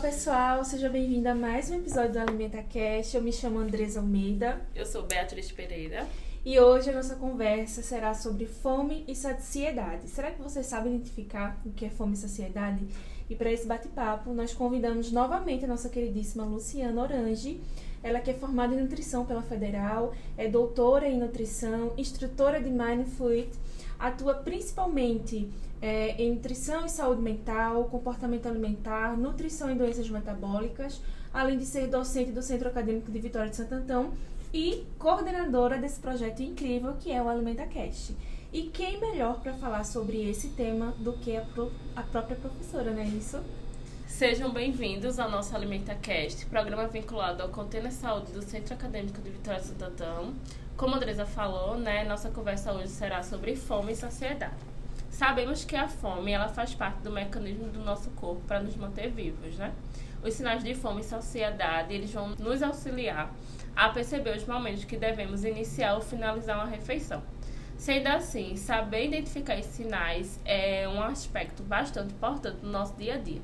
Pessoal, seja bem-vindo a mais um episódio do Alimenta Cast. Eu me chamo Andresa Almeida. Eu sou Beatriz Pereira. E hoje a nossa conversa será sobre fome e saciedade. Será que vocês sabem identificar o que é fome e saciedade? E para esse bate-papo, nós convidamos novamente a nossa queridíssima Luciana Orange. Ela que é formada em nutrição pela Federal, é doutora em nutrição, instrutora de Mindful atua principalmente é, em nutrição e saúde mental, comportamento alimentar, nutrição e doenças metabólicas, além de ser docente do Centro Acadêmico de Vitória de Santo Antão e coordenadora desse projeto incrível que é o AlimentaCast. E quem melhor para falar sobre esse tema do que a, pro, a própria professora, não é isso? Sejam bem-vindos ao nosso AlimentaCast, programa vinculado ao Container Saúde do Centro Acadêmico de Vitória de Santo Antão. Como a Andresa falou, né, nossa conversa hoje será sobre fome e saciedade. Sabemos que a fome ela faz parte do mecanismo do nosso corpo para nos manter vivos, né? Os sinais de fome e saciedade, eles vão nos auxiliar a perceber os momentos que devemos iniciar ou finalizar uma refeição. Sendo assim, saber identificar esses sinais é um aspecto bastante importante no nosso dia a dia.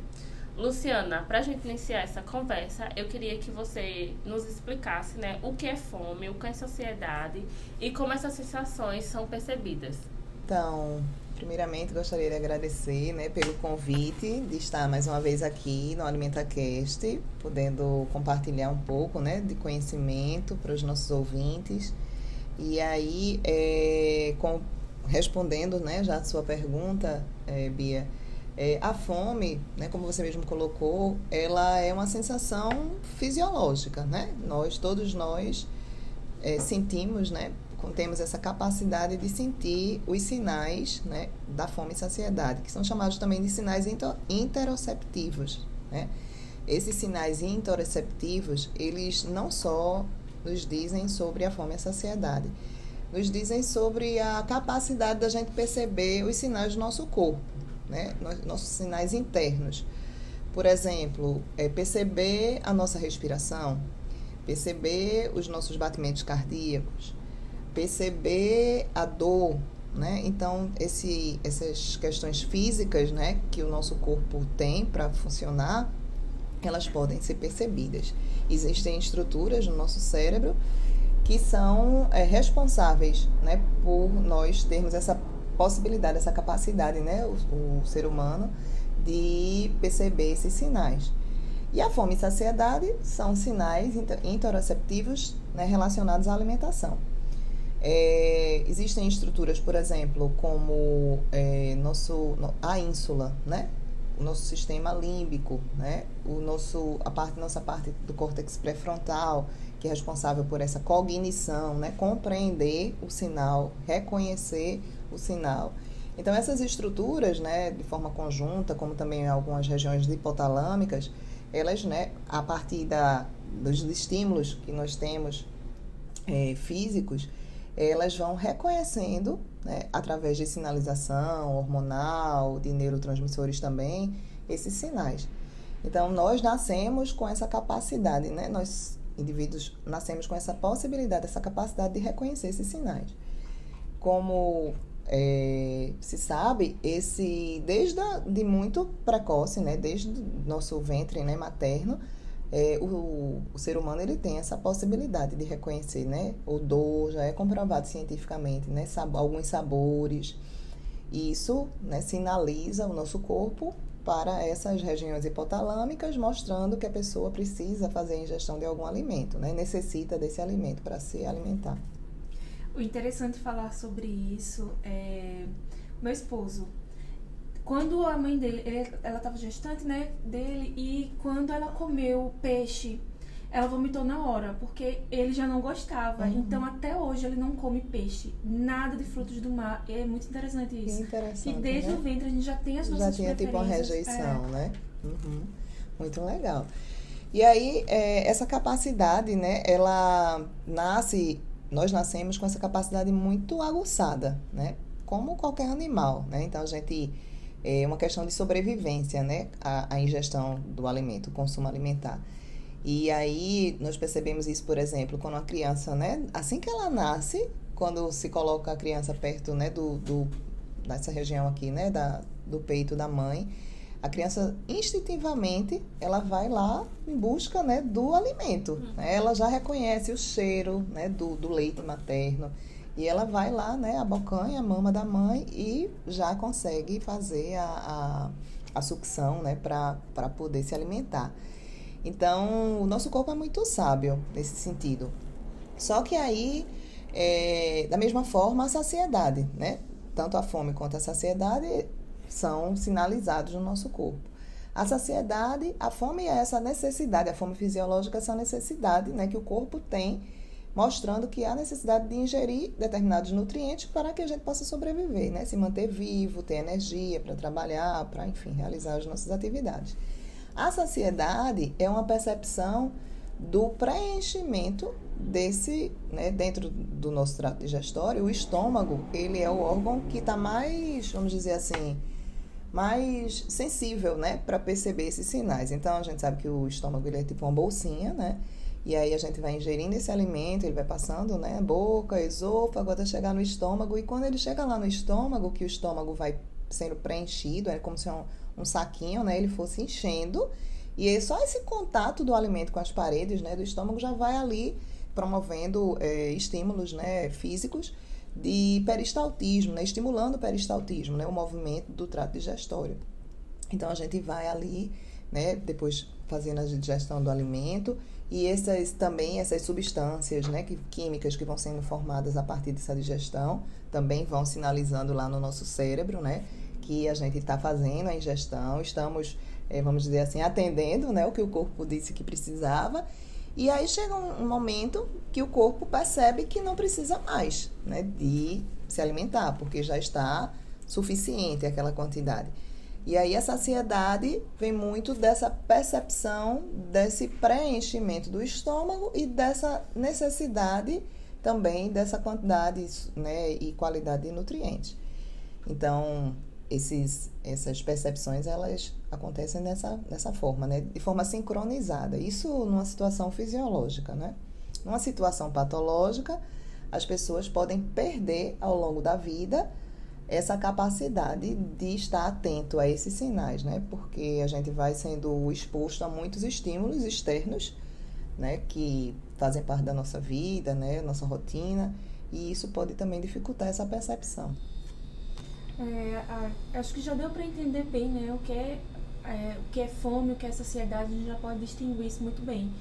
Luciana, para a gente iniciar essa conversa, eu queria que você nos explicasse né, o que é fome, o que é saciedade e como essas sensações são percebidas. Então, Primeiramente, gostaria de agradecer né, pelo convite de estar mais uma vez aqui no AlimentaCast, podendo compartilhar um pouco né, de conhecimento para os nossos ouvintes. E aí, é, com, respondendo né, já a sua pergunta, é, Bia, é, a fome, né, como você mesmo colocou, ela é uma sensação fisiológica, né? Nós, todos nós, é, sentimos, né, temos essa capacidade de sentir os sinais né, da fome e saciedade, que são chamados também de sinais interoceptivos. Né? Esses sinais interoceptivos, eles não só nos dizem sobre a fome e a saciedade, nos dizem sobre a capacidade da gente perceber os sinais do nosso corpo, né? nossos sinais internos. Por exemplo, é perceber a nossa respiração, perceber os nossos batimentos cardíacos, perceber a dor, né? Então, esse, essas questões físicas, né, que o nosso corpo tem para funcionar, elas podem ser percebidas. Existem estruturas no nosso cérebro que são é, responsáveis, né, por nós termos essa possibilidade, essa capacidade, né, o, o ser humano de perceber esses sinais. E a fome e saciedade são sinais interoceptivos né, relacionados à alimentação. É, existem estruturas, por exemplo, como é, nosso, a ínsula, né? o nosso sistema límbico, né? o nosso, a parte, nossa parte do córtex pré-frontal, que é responsável por essa cognição, né? compreender o sinal, reconhecer o sinal. Então, essas estruturas, né, de forma conjunta, como também algumas regiões hipotalâmicas, elas, né, a partir da, dos estímulos que nós temos é, físicos, elas vão reconhecendo, né, através de sinalização hormonal, de neurotransmissores também, esses sinais. Então, nós nascemos com essa capacidade, né? Nós, indivíduos, nascemos com essa possibilidade, essa capacidade de reconhecer esses sinais. Como é, se sabe, esse desde a, de muito precoce, né? Desde nosso ventre né, materno, é, o, o, ser humano ele tem essa possibilidade de reconhecer, né? Odor já é comprovado cientificamente, né? Sab alguns sabores. Isso né, sinaliza o nosso corpo para essas regiões hipotalâmicas, mostrando que a pessoa precisa fazer a ingestão de algum alimento, né? Necessita desse alimento para se alimentar. O interessante falar sobre isso é meu esposo quando a mãe dele, ele, ela estava gestante, né, dele, e quando ela comeu peixe, ela vomitou na hora, porque ele já não gostava. Uhum. Então, até hoje, ele não come peixe, nada de frutos do mar. E é muito interessante Que isso. interessante. E desde né? o ventre a gente já tem as já nossas tinha tipo uma rejeição, né? Uhum. Muito legal. E aí, é, essa capacidade, né, ela nasce, nós nascemos com essa capacidade muito aguçada, né? Como qualquer animal, né? Então, a gente, é uma questão de sobrevivência, né? A, a ingestão do alimento, o consumo alimentar. E aí, nós percebemos isso, por exemplo, quando uma criança, né, assim que ela nasce, quando se coloca a criança perto, né, do, do dessa região aqui, né, da, do peito da mãe, a criança instintivamente ela vai lá em busca né, do alimento. Né? Ela já reconhece o cheiro né, do, do leite materno e ela vai lá, né, abocanha a mama da mãe e já consegue fazer a, a, a sucção né, para poder se alimentar. Então, o nosso corpo é muito sábio nesse sentido. Só que aí, é, da mesma forma, a saciedade, né? Tanto a fome quanto a saciedade são sinalizados no nosso corpo. A saciedade, a fome é essa necessidade, a fome fisiológica é essa necessidade né, que o corpo tem, mostrando que há necessidade de ingerir determinados nutrientes para que a gente possa sobreviver, né? se manter vivo, ter energia para trabalhar, para, enfim, realizar as nossas atividades. A saciedade é uma percepção do preenchimento desse, né, dentro do nosso trato digestório, o estômago, ele é o órgão que está mais, vamos dizer assim, mais sensível, né, para perceber esses sinais. Então a gente sabe que o estômago ele é tipo uma bolsinha, né? E aí a gente vai ingerindo esse alimento, ele vai passando, né, boca, esôfago, até chegar no estômago. E quando ele chega lá no estômago, que o estômago vai sendo preenchido, é como se um, um saquinho, né, ele fosse enchendo. E aí, só esse contato do alimento com as paredes, né, do estômago já vai ali promovendo é, estímulos, né, físicos de peristaltismo, né, estimulando o peristaltismo, né, o movimento do trato digestório. Então a gente vai ali, né, depois fazendo a digestão do alimento e essas também essas substâncias, né, que, químicas que vão sendo formadas a partir dessa digestão também vão sinalizando lá no nosso cérebro, né, que a gente está fazendo a ingestão, estamos, é, vamos dizer assim, atendendo, né, o que o corpo disse que precisava e aí chega um momento que o corpo percebe que não precisa mais né, de se alimentar, porque já está suficiente aquela quantidade. E aí a saciedade vem muito dessa percepção desse preenchimento do estômago e dessa necessidade também dessa quantidade né, e qualidade de nutrientes. Então, esses, essas percepções elas acontecem dessa, dessa forma, né? de forma sincronizada. Isso numa situação fisiológica. Né? Numa situação patológica, as pessoas podem perder ao longo da vida essa capacidade de estar atento a esses sinais, né? Porque a gente vai sendo exposto a muitos estímulos externos, né? Que fazem parte da nossa vida, né? Nossa rotina, e isso pode também dificultar essa percepção. É, acho que já deu para entender bem, né? O que é, é, o que é fome, o que é saciedade, a gente já pode distinguir isso muito bem.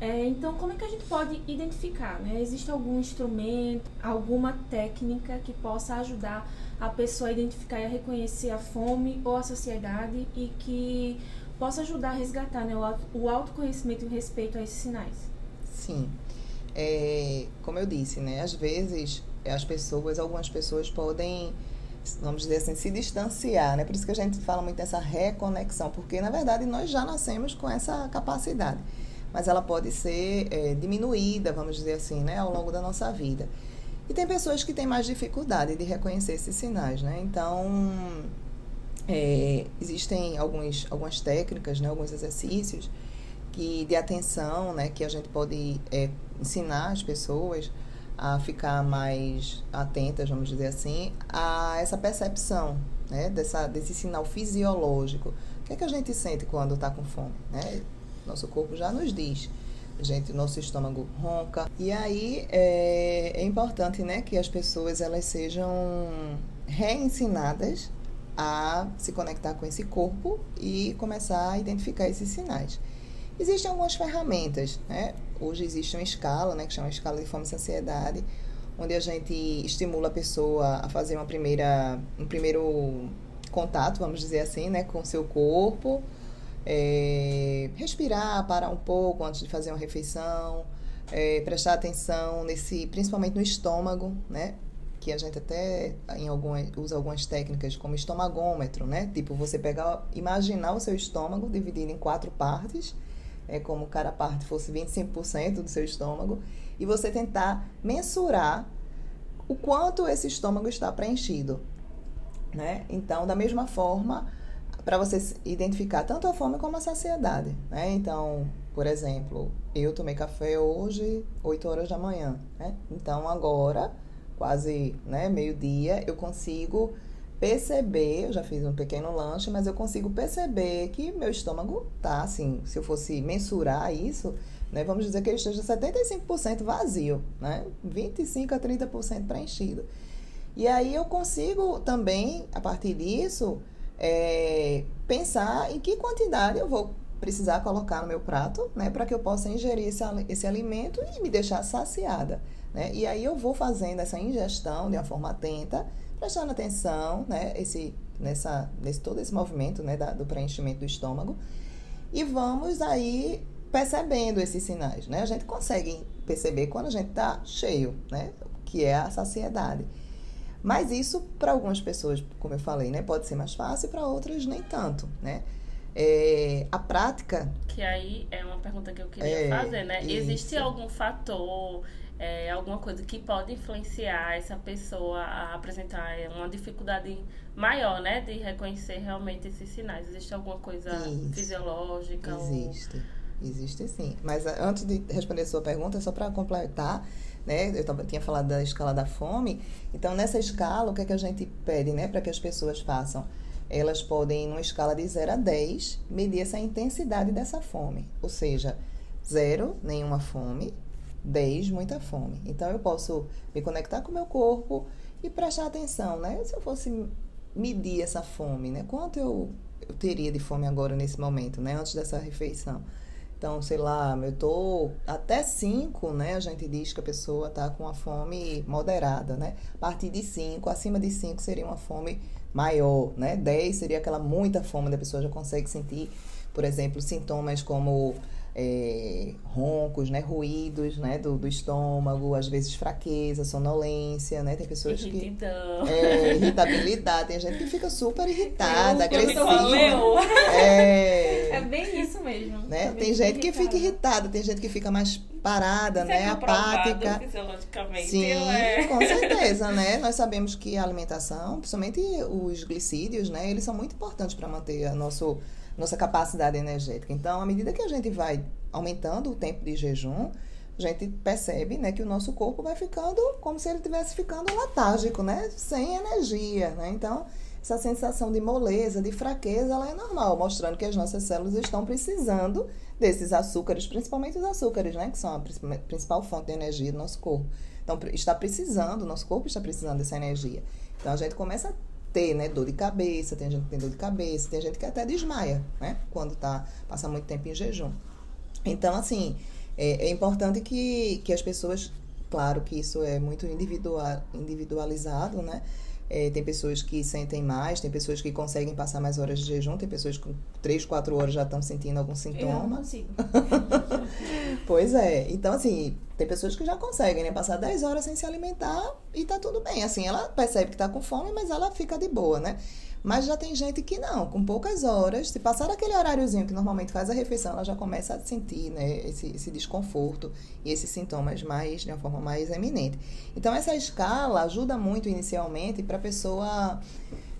É, então, como é que a gente pode identificar? Né? Existe algum instrumento, alguma técnica que possa ajudar a pessoa a identificar e a reconhecer a fome ou a saciedade e que possa ajudar a resgatar né, o autoconhecimento e o respeito a esses sinais? Sim. É, como eu disse, né, às vezes as pessoas, algumas pessoas podem, vamos dizer assim, se distanciar, né? Por isso que a gente fala muito dessa reconexão, porque na verdade nós já nascemos com essa capacidade mas ela pode ser é, diminuída, vamos dizer assim, né, ao longo da nossa vida. E tem pessoas que têm mais dificuldade de reconhecer esses sinais, né? Então, é, existem alguns, algumas técnicas, né, alguns exercícios que, de atenção, né, que a gente pode é, ensinar as pessoas a ficar mais atentas, vamos dizer assim, a essa percepção, né, dessa, desse sinal fisiológico. O que é que a gente sente quando está com fome, né? Nosso corpo já nos diz. Gente, nosso estômago ronca. E aí é, é importante, né, que as pessoas elas sejam reensinadas a se conectar com esse corpo e começar a identificar esses sinais. Existem algumas ferramentas, né? Hoje existe uma escala, né, que chama escala de fome e saciedade, onde a gente estimula a pessoa a fazer uma primeira, um primeiro contato, vamos dizer assim, né, com seu corpo, é, respirar, parar um pouco antes de fazer uma refeição, é, prestar atenção nesse, principalmente no estômago, né? Que a gente até em algumas, usa algumas técnicas como estomagômetro, né? Tipo, você pegar, imaginar o seu estômago dividido em quatro partes, é como cada parte fosse 25% do seu estômago, e você tentar mensurar o quanto esse estômago está preenchido, né? Então, da mesma forma, para você identificar tanto a fome como a saciedade, né? Então, por exemplo, eu tomei café hoje 8 horas da manhã, né? Então, agora, quase, né, meio-dia, eu consigo perceber, eu já fiz um pequeno lanche, mas eu consigo perceber que meu estômago tá assim, se eu fosse mensurar isso, né, vamos dizer que ele esteja 75% vazio, né? 25 a 30% preenchido. E aí eu consigo também, a partir disso, é, pensar em que quantidade eu vou precisar colocar no meu prato, né, para que eu possa ingerir esse, esse alimento e me deixar saciada, né? E aí eu vou fazendo essa ingestão de uma forma atenta, prestando atenção, né, esse, nessa, nesse todo esse movimento, né, da, do preenchimento do estômago, e vamos aí percebendo esses sinais, né? A gente consegue perceber quando a gente está cheio, né, que é a saciedade. Mas isso, para algumas pessoas, como eu falei, né, pode ser mais fácil, para outras nem tanto, né? É, a prática... Que aí é uma pergunta que eu queria é, fazer, né? Isso. Existe algum fator, é, alguma coisa que pode influenciar essa pessoa a apresentar uma dificuldade maior, né? De reconhecer realmente esses sinais? Existe alguma coisa isso. fisiológica? Existe. Ou... Existe sim. Mas antes de responder a sua pergunta, só para completar, né? Eu tava, tinha falado da escala da fome. Então, nessa escala, o que é que a gente pede, né, para que as pessoas façam? Elas podem, numa escala de 0 a 10, medir essa intensidade dessa fome. Ou seja, 0, nenhuma fome, 10, muita fome. Então, eu posso me conectar com o meu corpo e prestar atenção, né? Se eu fosse medir essa fome, né? Quanto eu, eu teria de fome agora nesse momento, né? Antes dessa refeição. Então, sei lá, eu tô até 5, né? A gente diz que a pessoa tá com uma fome moderada, né? A partir de 5, acima de 5 seria uma fome maior, né? 10 seria aquela muita fome, da pessoa já consegue sentir, por exemplo, sintomas como é, roncos, né, ruídos, né, do, do, estômago, às vezes fraqueza, sonolência, né, tem pessoas que é, irritabilidade, tem gente que fica super irritada, agressiva, é, é bem isso mesmo. Né? Tem gente que fica irritada, tem gente que fica mais parada, isso é né, é apática. Sim, é. com certeza, né? Nós sabemos que a alimentação, principalmente os glicídios, né, eles são muito importantes para manter a nosso nossa capacidade energética. Então, à medida que a gente vai aumentando o tempo de jejum, a gente percebe né, que o nosso corpo vai ficando como se ele estivesse ficando letárgico, né? Sem energia, né? Então, essa sensação de moleza, de fraqueza, ela é normal, mostrando que as nossas células estão precisando desses açúcares, principalmente os açúcares, né? Que são a principal fonte de energia do nosso corpo. Então, está precisando, o nosso corpo está precisando dessa energia. Então, a gente começa a ter, né, dor de cabeça, tem gente que tem dor de cabeça, tem gente que até desmaia, né, quando tá, passa muito tempo em jejum. Então, assim, é, é importante que, que as pessoas, claro que isso é muito individual, individualizado, né, é, tem pessoas que sentem mais, tem pessoas que conseguem passar mais horas de jejum, tem pessoas que com 3, 4 horas já estão sentindo algum sintoma. Eu não consigo. pois é. Então, assim, tem pessoas que já conseguem, né? Passar 10 horas sem se alimentar e tá tudo bem. Assim, ela percebe que tá com fome, mas ela fica de boa, né? Mas já tem gente que não, com poucas horas, se passar aquele horáriozinho que normalmente faz a refeição, ela já começa a sentir né, esse, esse desconforto e esses sintomas mais de uma forma mais eminente. Então, essa escala ajuda muito inicialmente para a pessoa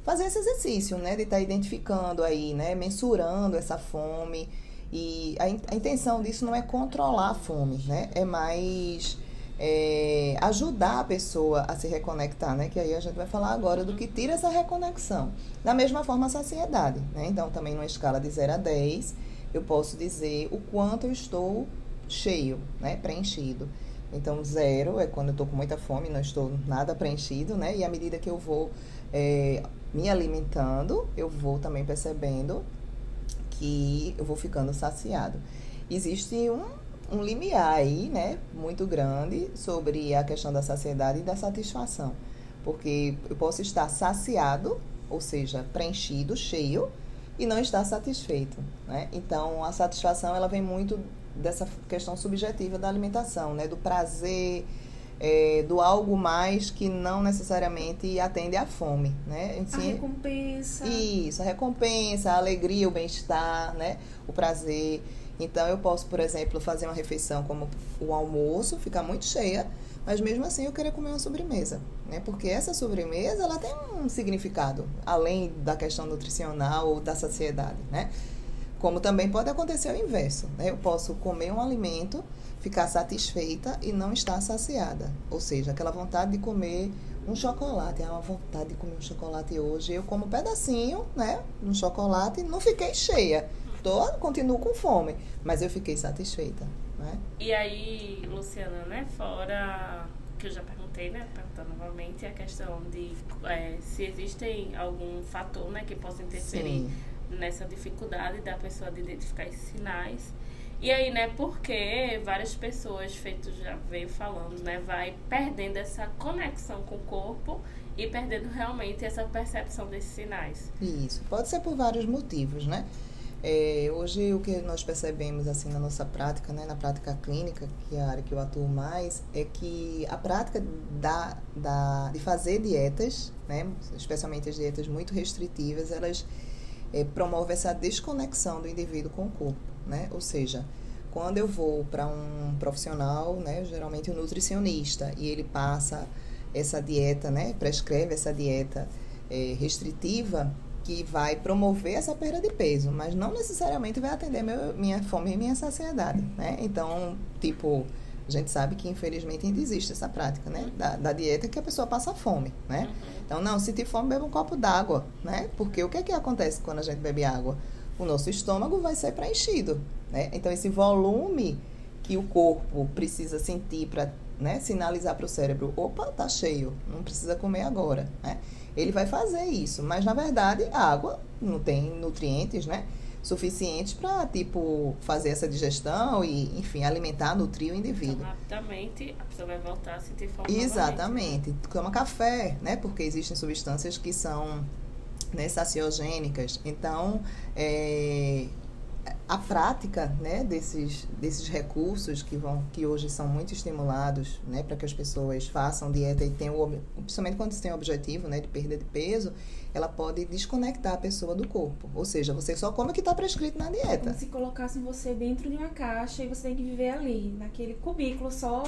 fazer esse exercício, né? De estar tá identificando aí, né? Mensurando essa fome. E a, a intenção disso não é controlar a fome, né? É mais é, ajudar a pessoa a se reconectar, né? Que aí a gente vai falar agora do que tira essa reconexão. Da mesma forma, a saciedade, né? Então, também numa escala de 0 a 10, eu posso dizer o quanto eu estou cheio, né? Preenchido. Então, zero é quando eu estou com muita fome, não estou nada preenchido, né? E à medida que eu vou é, me alimentando, eu vou também percebendo que eu vou ficando saciado. Existe um um limiar aí, né, muito grande sobre a questão da saciedade e da satisfação. Porque eu posso estar saciado, ou seja, preenchido, cheio, e não está satisfeito, né? Então, a satisfação ela vem muito dessa questão subjetiva da alimentação, né? Do prazer, é, do algo mais que não necessariamente atende à fome, né? a recompensa. Isso, a recompensa, a alegria, o bem-estar, né? O prazer. Então, eu posso, por exemplo, fazer uma refeição como o almoço, ficar muito cheia, mas mesmo assim eu querer comer uma sobremesa, né? Porque essa sobremesa, ela tem um significado, além da questão nutricional ou da saciedade, né? Como também pode acontecer o inverso, né? Eu posso comer um alimento, ficar satisfeita e não estar saciada. Ou seja, aquela vontade de comer um chocolate. É uma vontade de comer um chocolate hoje. Eu como um pedacinho, né? Um chocolate não fiquei cheia. Tô, continuo com fome, mas eu fiquei satisfeita. Né? E aí, Luciana, né? Fora que eu já perguntei, né? Perguntando novamente a questão de é, se existem algum fator, né, que possa interferir Sim. nessa dificuldade da pessoa de identificar esses sinais. E aí, né, porque várias pessoas, feito já veio falando, né, vai perdendo essa conexão com o corpo e perdendo realmente essa percepção desses sinais. Isso, pode ser por vários motivos, né? É, hoje o que nós percebemos assim na nossa prática, né, na prática clínica, que é a área que eu atuo mais, é que a prática da, da, de fazer dietas, né, especialmente as dietas muito restritivas, elas é, promovem essa desconexão do indivíduo com o corpo, né? Ou seja, quando eu vou para um profissional, né, geralmente um nutricionista, e ele passa essa dieta, né, prescreve essa dieta é, restritiva, que vai promover essa perda de peso, mas não necessariamente vai atender meu, minha fome e minha saciedade, né? Então, tipo, a gente sabe que infelizmente ainda existe essa prática, né? Da, da dieta que a pessoa passa fome, né? Então, não, se tem fome, beba um copo d'água, né? Porque o que é que acontece quando a gente bebe água? O nosso estômago vai ser preenchido, né? Então, esse volume que o corpo precisa sentir para né, sinalizar para o cérebro, opa, tá cheio, não precisa comer agora, né? Ele vai fazer isso. Mas, na verdade, a água não tem nutrientes, né? Suficientes para, tipo, fazer essa digestão e, enfim, alimentar, nutrir o indivíduo. Então, rapidamente, a pessoa vai voltar a sentir fome Exatamente. Novamente. Toma café, né? Porque existem substâncias que são né, saciogênicas. Então, é, a prática né, desses, desses recursos que vão que hoje são muito estimulados né, para que as pessoas façam dieta e tenham principalmente quando tem o objetivo né, de perda de peso ela pode desconectar a pessoa do corpo. Ou seja você só come o que está prescrito na dieta. É como se colocassem você dentro de uma caixa e você tem que viver ali naquele cubículo só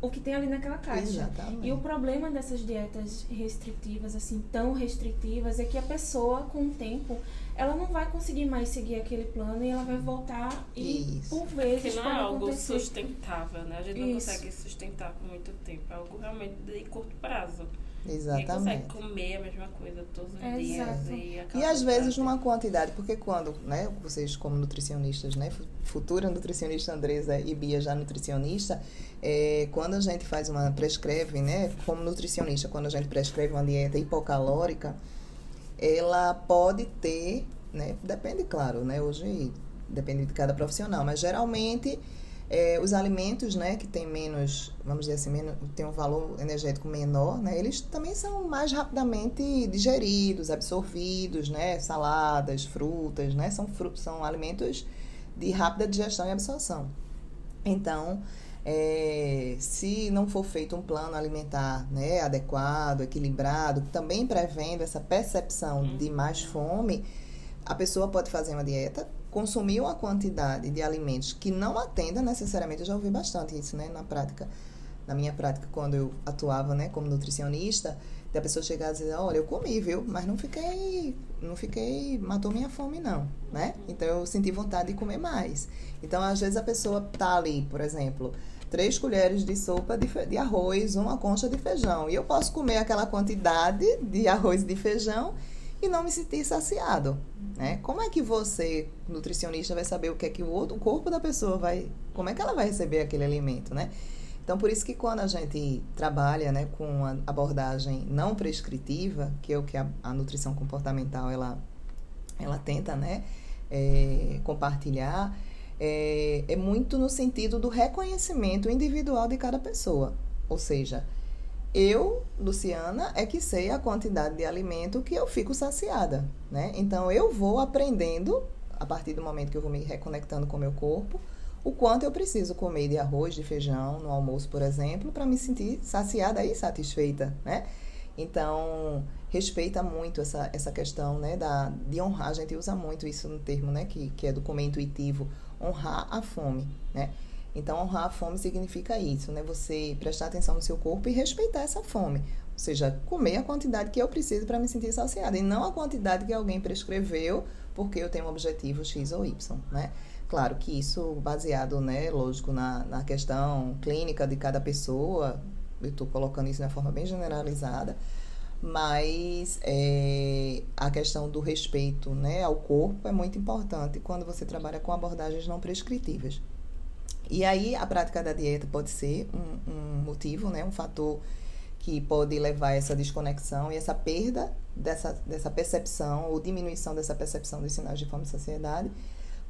o que tem ali naquela caixa. Exatamente. E o problema dessas dietas restritivas, assim, tão restritivas, é que a pessoa, com o tempo, ela não vai conseguir mais seguir aquele plano e ela vai voltar e Isso. por vezes que não é algo acontecer. sustentável, né? A gente não Isso. consegue sustentar por muito tempo, é algo realmente de curto prazo. Exatamente. Ninguém consegue comer a mesma coisa todos os é dias. E, e às vezes numa quantidade, porque quando, né, vocês como nutricionistas, né, futura nutricionista Andresa e Bia já nutricionista, é, quando a gente faz uma, prescreve, né, como nutricionista, quando a gente prescreve uma dieta hipocalórica, ela pode ter, né, depende, claro, né, hoje depende de cada profissional, mas geralmente é, os alimentos, né, que tem menos, vamos dizer assim, menos, tem um valor energético menor, né, eles também são mais rapidamente digeridos, absorvidos, né, saladas, frutas, né, são, frutos, são alimentos de rápida digestão e absorção. Então, é, se não for feito um plano alimentar né, adequado, equilibrado, também prevendo essa percepção de mais fome, a pessoa pode fazer uma dieta consumir uma quantidade de alimentos que não atenda necessariamente, eu já ouvi bastante isso, né, na prática, na minha prática, quando eu atuava, né, como nutricionista, da pessoa chegar e dizer, olha, eu comi, viu, mas não fiquei, não fiquei, matou minha fome, não, né? Então, eu senti vontade de comer mais. Então, às vezes, a pessoa tá ali, por exemplo, três colheres de sopa de, de arroz, uma concha de feijão, e eu posso comer aquela quantidade de arroz e de feijão e não me sentir saciado, né? Como é que você, nutricionista, vai saber o que é que o, outro, o corpo da pessoa vai, como é que ela vai receber aquele alimento, né? Então, por isso que quando a gente trabalha né, com a abordagem não prescritiva, que é o que a, a nutrição comportamental ela, ela tenta né, é, compartilhar, é, é muito no sentido do reconhecimento individual de cada pessoa. Ou seja, eu, Luciana, é que sei a quantidade de alimento que eu fico saciada, né? Então eu vou aprendendo a partir do momento que eu vou me reconectando com o meu corpo, o quanto eu preciso comer de arroz, de feijão no almoço, por exemplo, para me sentir saciada e satisfeita, né? Então, respeita muito essa, essa questão, né, da, de honrar. A gente usa muito isso no termo, né, que, que é do comer intuitivo, honrar a fome, né? Então, honrar a fome significa isso, né? Você prestar atenção no seu corpo e respeitar essa fome. Ou seja, comer a quantidade que eu preciso para me sentir saciada e não a quantidade que alguém prescreveu porque eu tenho um objetivo X ou Y, né? Claro que isso baseado, né, lógico, na, na questão clínica de cada pessoa, eu estou colocando isso de uma forma bem generalizada, mas é, a questão do respeito né, ao corpo é muito importante quando você trabalha com abordagens não prescritivas. E aí a prática da dieta pode ser um, um motivo, né, um fator que pode levar a essa desconexão e essa perda dessa, dessa percepção ou diminuição dessa percepção dos sinais de fome e saciedade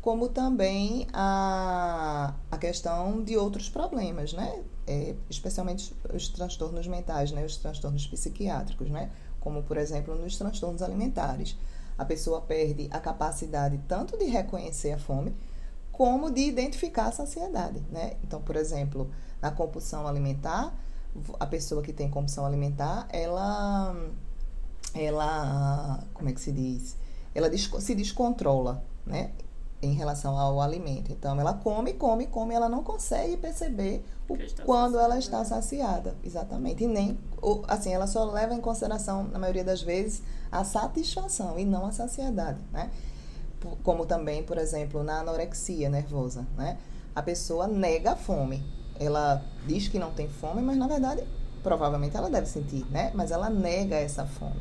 como também a, a questão de outros problemas, né? É, especialmente os transtornos mentais, né? Os transtornos psiquiátricos, né? Como, por exemplo, nos transtornos alimentares. A pessoa perde a capacidade tanto de reconhecer a fome, como de identificar a saciedade, né? Então, por exemplo, na compulsão alimentar, a pessoa que tem compulsão alimentar, ela, ela, como é que se diz? Ela se descontrola, né? em relação ao alimento. Então, ela come, come, come, ela não consegue perceber o, quando saciada. ela está saciada, exatamente. E nem, assim, ela só leva em consideração, na maioria das vezes, a satisfação e não a saciedade, né? Como também, por exemplo, na anorexia nervosa, né? A pessoa nega a fome. Ela diz que não tem fome, mas na verdade, provavelmente ela deve sentir, né? Mas ela nega essa fome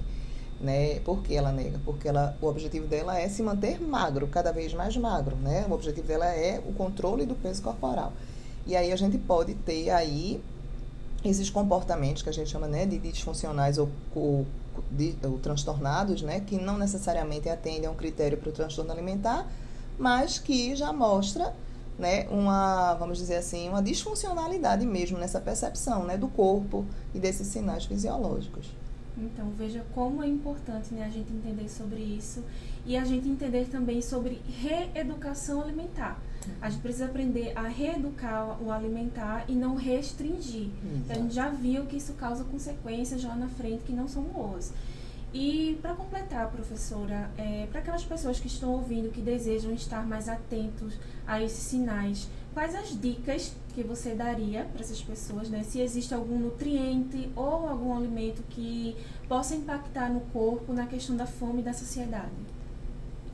né? Por que ela nega? Porque ela, o objetivo dela é se manter magro, cada vez mais magro, né? O objetivo dela é o controle do peso corporal. E aí a gente pode ter aí esses comportamentos que a gente chama né, de disfuncionais ou, ou, de, ou transtornados, né? Que não necessariamente atendem a um critério para o transtorno alimentar, mas que já mostra né, uma, vamos dizer assim, uma disfuncionalidade mesmo nessa percepção né, do corpo e desses sinais fisiológicos. Então, veja como é importante né, a gente entender sobre isso e a gente entender também sobre reeducação alimentar. A gente precisa aprender a reeducar o alimentar e não restringir. A gente já viu que isso causa consequências lá na frente que não são boas. E para completar, professora, é, para aquelas pessoas que estão ouvindo, que desejam estar mais atentos a esses sinais, quais as dicas que você daria para essas pessoas, né? Se existe algum nutriente ou algum alimento que possa impactar no corpo na questão da fome e da saciedade?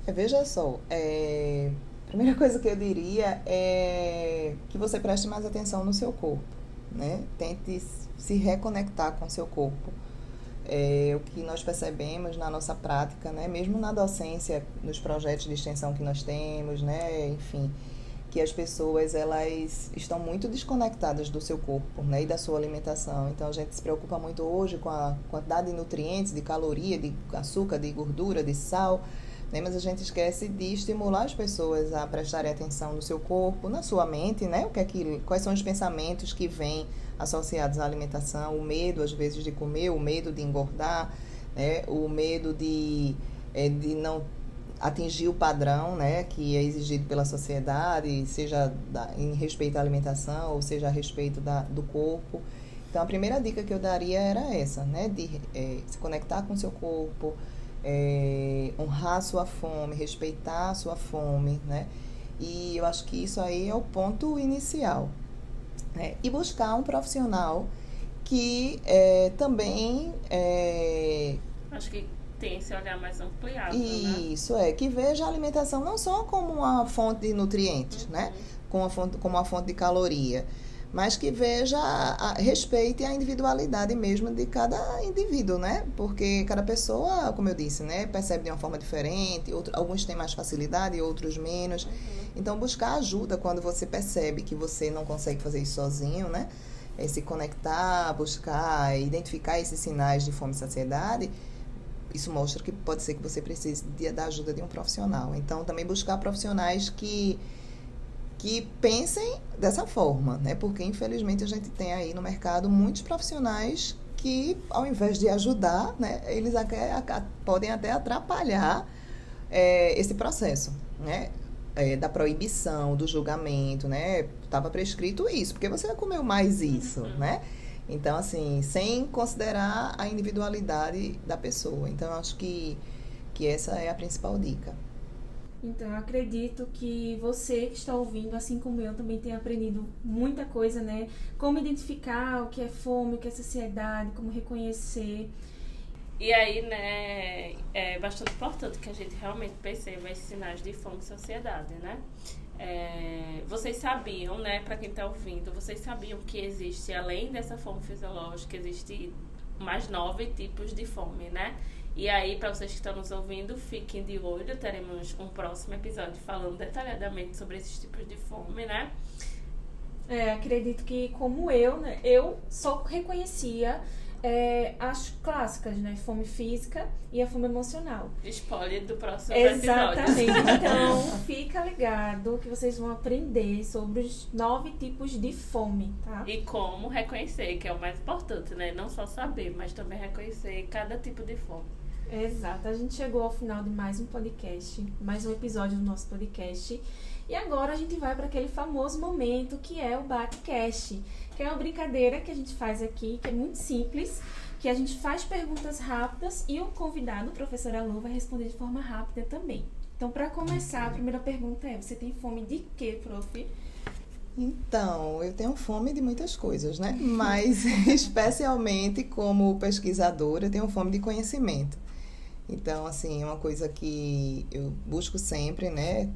É, veja só, é, a primeira coisa que eu diria é que você preste mais atenção no seu corpo, né? Tente se reconectar com o seu corpo. É, o que nós percebemos na nossa prática, né? Mesmo na docência, nos projetos de extensão que nós temos, né? Enfim, que as pessoas elas estão muito desconectadas do seu corpo né, e da sua alimentação. Então a gente se preocupa muito hoje com a quantidade de nutrientes, de caloria, de açúcar, de gordura, de sal, né, mas a gente esquece de estimular as pessoas a prestarem atenção no seu corpo, na sua mente, né? O que é que, quais são os pensamentos que vêm associados à alimentação, o medo às vezes de comer, o medo de engordar, né, o medo de, é, de não atingir o padrão né, que é exigido pela sociedade, seja da, em respeito à alimentação ou seja a respeito da, do corpo. Então, a primeira dica que eu daria era essa, né, de é, se conectar com o seu corpo, é, honrar a sua fome, respeitar a sua fome, né? E eu acho que isso aí é o ponto inicial. Né? E buscar um profissional que é, também... É, acho que tem esse olhar mais ampliado. Né? Isso, né? é. Que veja a alimentação não só como uma fonte de nutrientes, uhum. né? Como uma, fonte, como uma fonte de caloria, mas que veja, a, respeite a individualidade mesmo de cada indivíduo, né? Porque cada pessoa, como eu disse, né? Percebe de uma forma diferente, outro, alguns têm mais facilidade, outros menos. Uhum. Então, buscar ajuda quando você percebe que você não consegue fazer isso sozinho, né? É se conectar, buscar, identificar esses sinais de fome e saciedade isso mostra que pode ser que você precise de, da ajuda de um profissional. Então, também buscar profissionais que que pensem dessa forma, né? Porque infelizmente a gente tem aí no mercado muitos profissionais que, ao invés de ajudar, né, eles até, podem até atrapalhar é, esse processo, né? É, da proibição, do julgamento, né? Estava prescrito isso, porque você comeu mais isso, uhum. né? Então, assim, sem considerar a individualidade da pessoa. Então, eu acho que, que essa é a principal dica. Então, eu acredito que você que está ouvindo, assim como eu, também tem aprendido muita coisa, né? Como identificar o que é fome, o que é sociedade, como reconhecer. E aí, né, é bastante importante que a gente realmente perceba esses sinais de fome e sociedade, né? É, vocês sabiam, né, para quem está ouvindo, vocês sabiam que existe, além dessa fome fisiológica, existe mais nove tipos de fome, né? E aí, para vocês que estão nos ouvindo, fiquem de olho. Teremos um próximo episódio falando detalhadamente sobre esses tipos de fome, né? É, acredito que, como eu, né, eu só reconhecia é, as clássicas, né? Fome física e a fome emocional. Spoiler do próximo Exatamente. episódio. Então, fica ligado que vocês vão aprender sobre os nove tipos de fome, tá? E como reconhecer, que é o mais importante, né? Não só saber, mas também reconhecer cada tipo de fome. Exato. A gente chegou ao final de mais um podcast, mais um episódio do nosso podcast. E agora a gente vai para aquele famoso momento que é o Batcast, que é uma brincadeira que a gente faz aqui, que é muito simples, que a gente faz perguntas rápidas e o convidado, o professor Alô, vai responder de forma rápida também. Então, para começar, a primeira pergunta é: você tem fome de quê, prof? Então, eu tenho fome de muitas coisas, né? Mas, especialmente como pesquisadora, eu tenho fome de conhecimento. Então, assim, é uma coisa que eu busco sempre, né?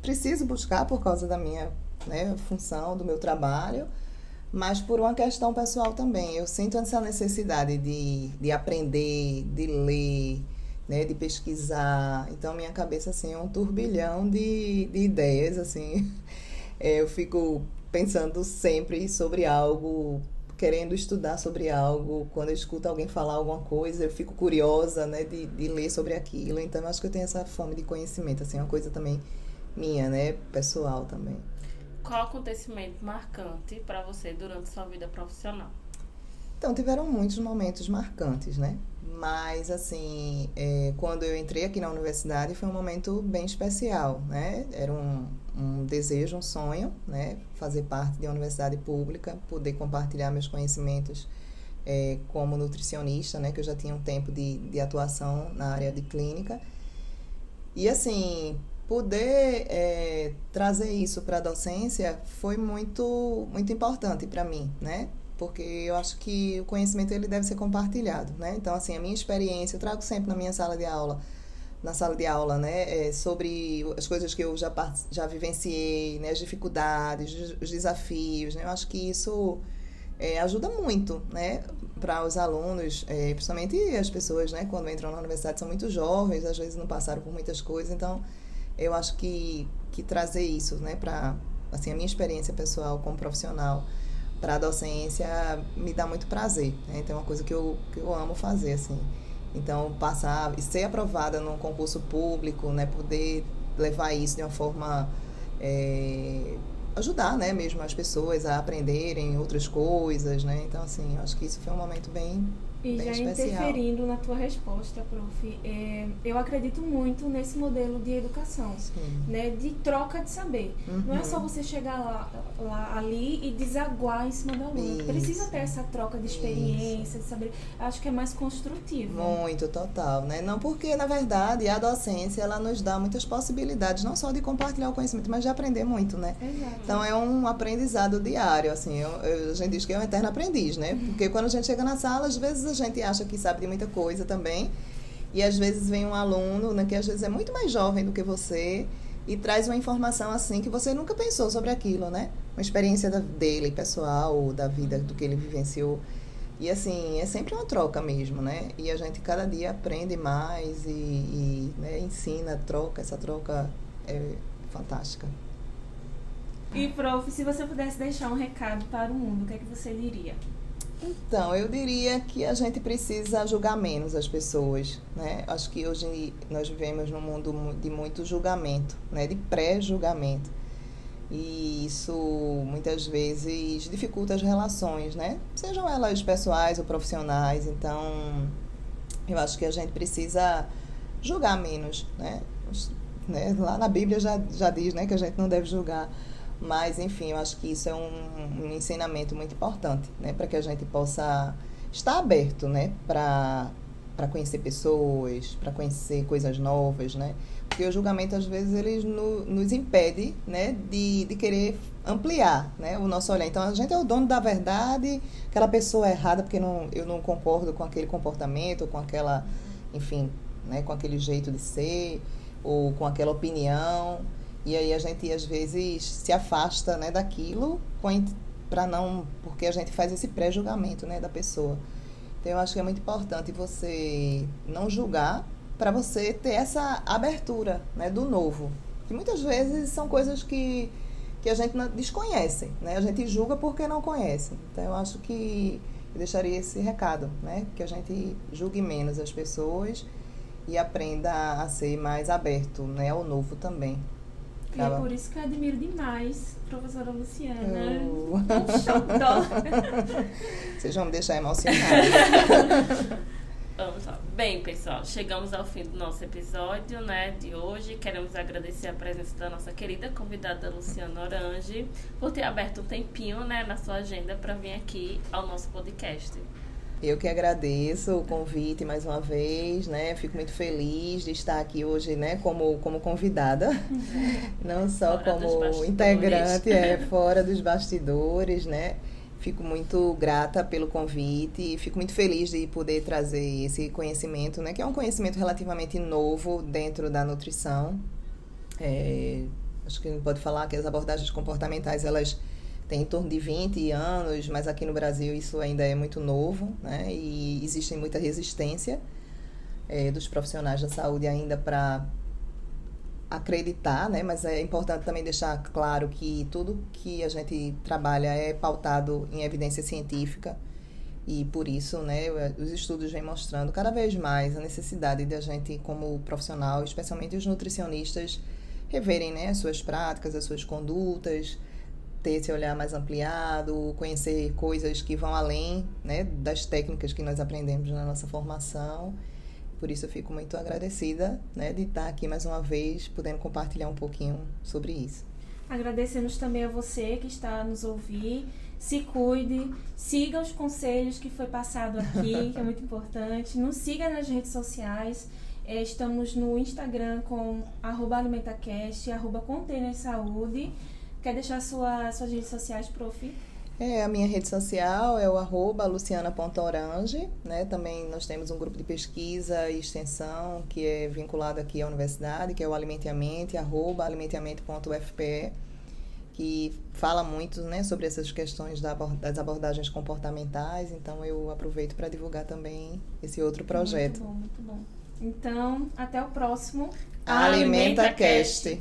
Preciso buscar por causa da minha né, função, do meu trabalho, mas por uma questão pessoal também. Eu sinto essa necessidade de, de aprender, de ler, né, de pesquisar. Então, minha cabeça, assim, é um turbilhão de, de ideias, assim. É, eu fico pensando sempre sobre algo querendo estudar sobre algo, quando eu escuto alguém falar alguma coisa, eu fico curiosa, né, de, de ler sobre aquilo. Então, eu acho que eu tenho essa fome de conhecimento, assim, é uma coisa também minha, né, pessoal também. Qual acontecimento marcante para você durante sua vida profissional? Então, tiveram muitos momentos marcantes, né? Mas, assim, é, quando eu entrei aqui na universidade foi um momento bem especial, né? Era um, um desejo, um sonho, né? Fazer parte de uma universidade pública, poder compartilhar meus conhecimentos é, como nutricionista, né? Que eu já tinha um tempo de, de atuação na área de clínica. E, assim, poder é, trazer isso para a docência foi muito, muito importante para mim, né? porque eu acho que o conhecimento ele deve ser compartilhado, né? Então, assim, a minha experiência, eu trago sempre na minha sala de aula, na sala de aula, né, é sobre as coisas que eu já, já vivenciei, né, as dificuldades, os desafios, né? Eu acho que isso é, ajuda muito, né, para os alunos, é, principalmente as pessoas, né, quando entram na universidade são muito jovens, às vezes não passaram por muitas coisas, então eu acho que, que trazer isso, né, para assim a minha experiência pessoal como profissional para a docência me dá muito prazer. Né? Então, é uma coisa que eu, que eu amo fazer, assim. Então, passar e ser aprovada num concurso público, né? Poder levar isso de uma forma... É, ajudar, né? Mesmo as pessoas a aprenderem outras coisas, né? Então, assim, acho que isso foi um momento bem e já especial. interferindo na tua resposta, prof, é, eu acredito muito nesse modelo de educação, Sim. né, de troca de saber. Uhum. Não é só você chegar lá, lá ali e desaguar em cima do aluno. Isso. Precisa ter essa troca de experiência, Isso. de saber. Acho que é mais construtivo. Muito, total, né? Não porque, na verdade, a docência, ela nos dá muitas possibilidades, não só de compartilhar o conhecimento, mas de aprender muito, né? Exato. Então, é um aprendizado diário, assim, eu, eu, a gente diz que é um eterno aprendiz, né? Porque quando a gente chega na sala, às vezes gente acha que sabe de muita coisa também. E às vezes vem um aluno, né, que às vezes é muito mais jovem do que você, e traz uma informação assim que você nunca pensou sobre aquilo, né? Uma experiência da, dele, pessoal, da vida, do que ele vivenciou. E assim, é sempre uma troca mesmo, né? E a gente cada dia aprende mais e, e né, ensina, troca, essa troca é fantástica. E, prof, se você pudesse deixar um recado para o mundo, o que é que você diria? Então, eu diria que a gente precisa julgar menos as pessoas, né? Acho que hoje nós vivemos num mundo de muito julgamento, né? De pré-julgamento. E isso muitas vezes dificulta as relações, né? Sejam elas pessoais ou profissionais. Então, eu acho que a gente precisa julgar menos, né? né? Lá na Bíblia já, já diz né, que a gente não deve julgar. Mas, enfim, eu acho que isso é um, um ensinamento muito importante, né? Para que a gente possa estar aberto, né? Para conhecer pessoas, para conhecer coisas novas, né? Porque o julgamento, às vezes, ele no, nos impede, né? De, de querer ampliar, né? O nosso olhar. Então, a gente é o dono da verdade, aquela pessoa é errada porque não, eu não concordo com aquele comportamento, com aquela, enfim, né? Com aquele jeito de ser, ou com aquela opinião. E aí a gente às vezes se afasta, né, daquilo para não, porque a gente faz esse pré-julgamento, né, da pessoa. Então eu acho que é muito importante você não julgar para você ter essa abertura, né, do novo. Que muitas vezes são coisas que que a gente desconhece, né? A gente julga porque não conhece. Então eu acho que eu deixaria esse recado, né? Que a gente julgue menos as pessoas e aprenda a ser mais aberto, né, ao novo também. E é por isso que eu admiro demais a professora Luciana. Oh. Vocês vão me deixar emocionada. Vamos lá. Bem, pessoal, chegamos ao fim do nosso episódio, né, de hoje. Queremos agradecer a presença da nossa querida convidada Luciana Orange por ter aberto um tempinho, né, na sua agenda para vir aqui ao nosso podcast. Eu que agradeço o convite mais uma vez, né? Fico muito feliz de estar aqui hoje, né? Como, como convidada, não só fora como integrante, é fora dos bastidores, né? Fico muito grata pelo convite e fico muito feliz de poder trazer esse conhecimento, né? Que é um conhecimento relativamente novo dentro da nutrição. É, acho que a gente pode falar que as abordagens comportamentais elas tem em torno de 20 anos, mas aqui no Brasil isso ainda é muito novo, né? E existe muita resistência é, dos profissionais da saúde ainda para acreditar, né? Mas é importante também deixar claro que tudo que a gente trabalha é pautado em evidência científica e por isso, né, os estudos vêm mostrando cada vez mais a necessidade de a gente, como profissional, especialmente os nutricionistas, reverem, né, as suas práticas, as suas condutas, ter esse olhar mais ampliado, conhecer coisas que vão além né, das técnicas que nós aprendemos na nossa formação. Por isso eu fico muito agradecida né, de estar aqui mais uma vez, podendo compartilhar um pouquinho sobre isso. Agradecemos também a você que está a nos ouvir. Se cuide, siga os conselhos que foi passado aqui, que é muito importante. Nos siga nas redes sociais. É, estamos no Instagram com arroba alimentacast, arroba Saúde. Quer deixar sua, suas redes sociais, prof? É, a minha rede social é o arroba luciana.orange, né? Também nós temos um grupo de pesquisa e extensão que é vinculado aqui à universidade, que é o Alimentiamente, arroba alimentiamente.ufpe, que fala muito né, sobre essas questões das abordagens comportamentais, então eu aproveito para divulgar também esse outro projeto. Muito bom, muito bom. Então, até o próximo Alimenta, Alimenta Cast.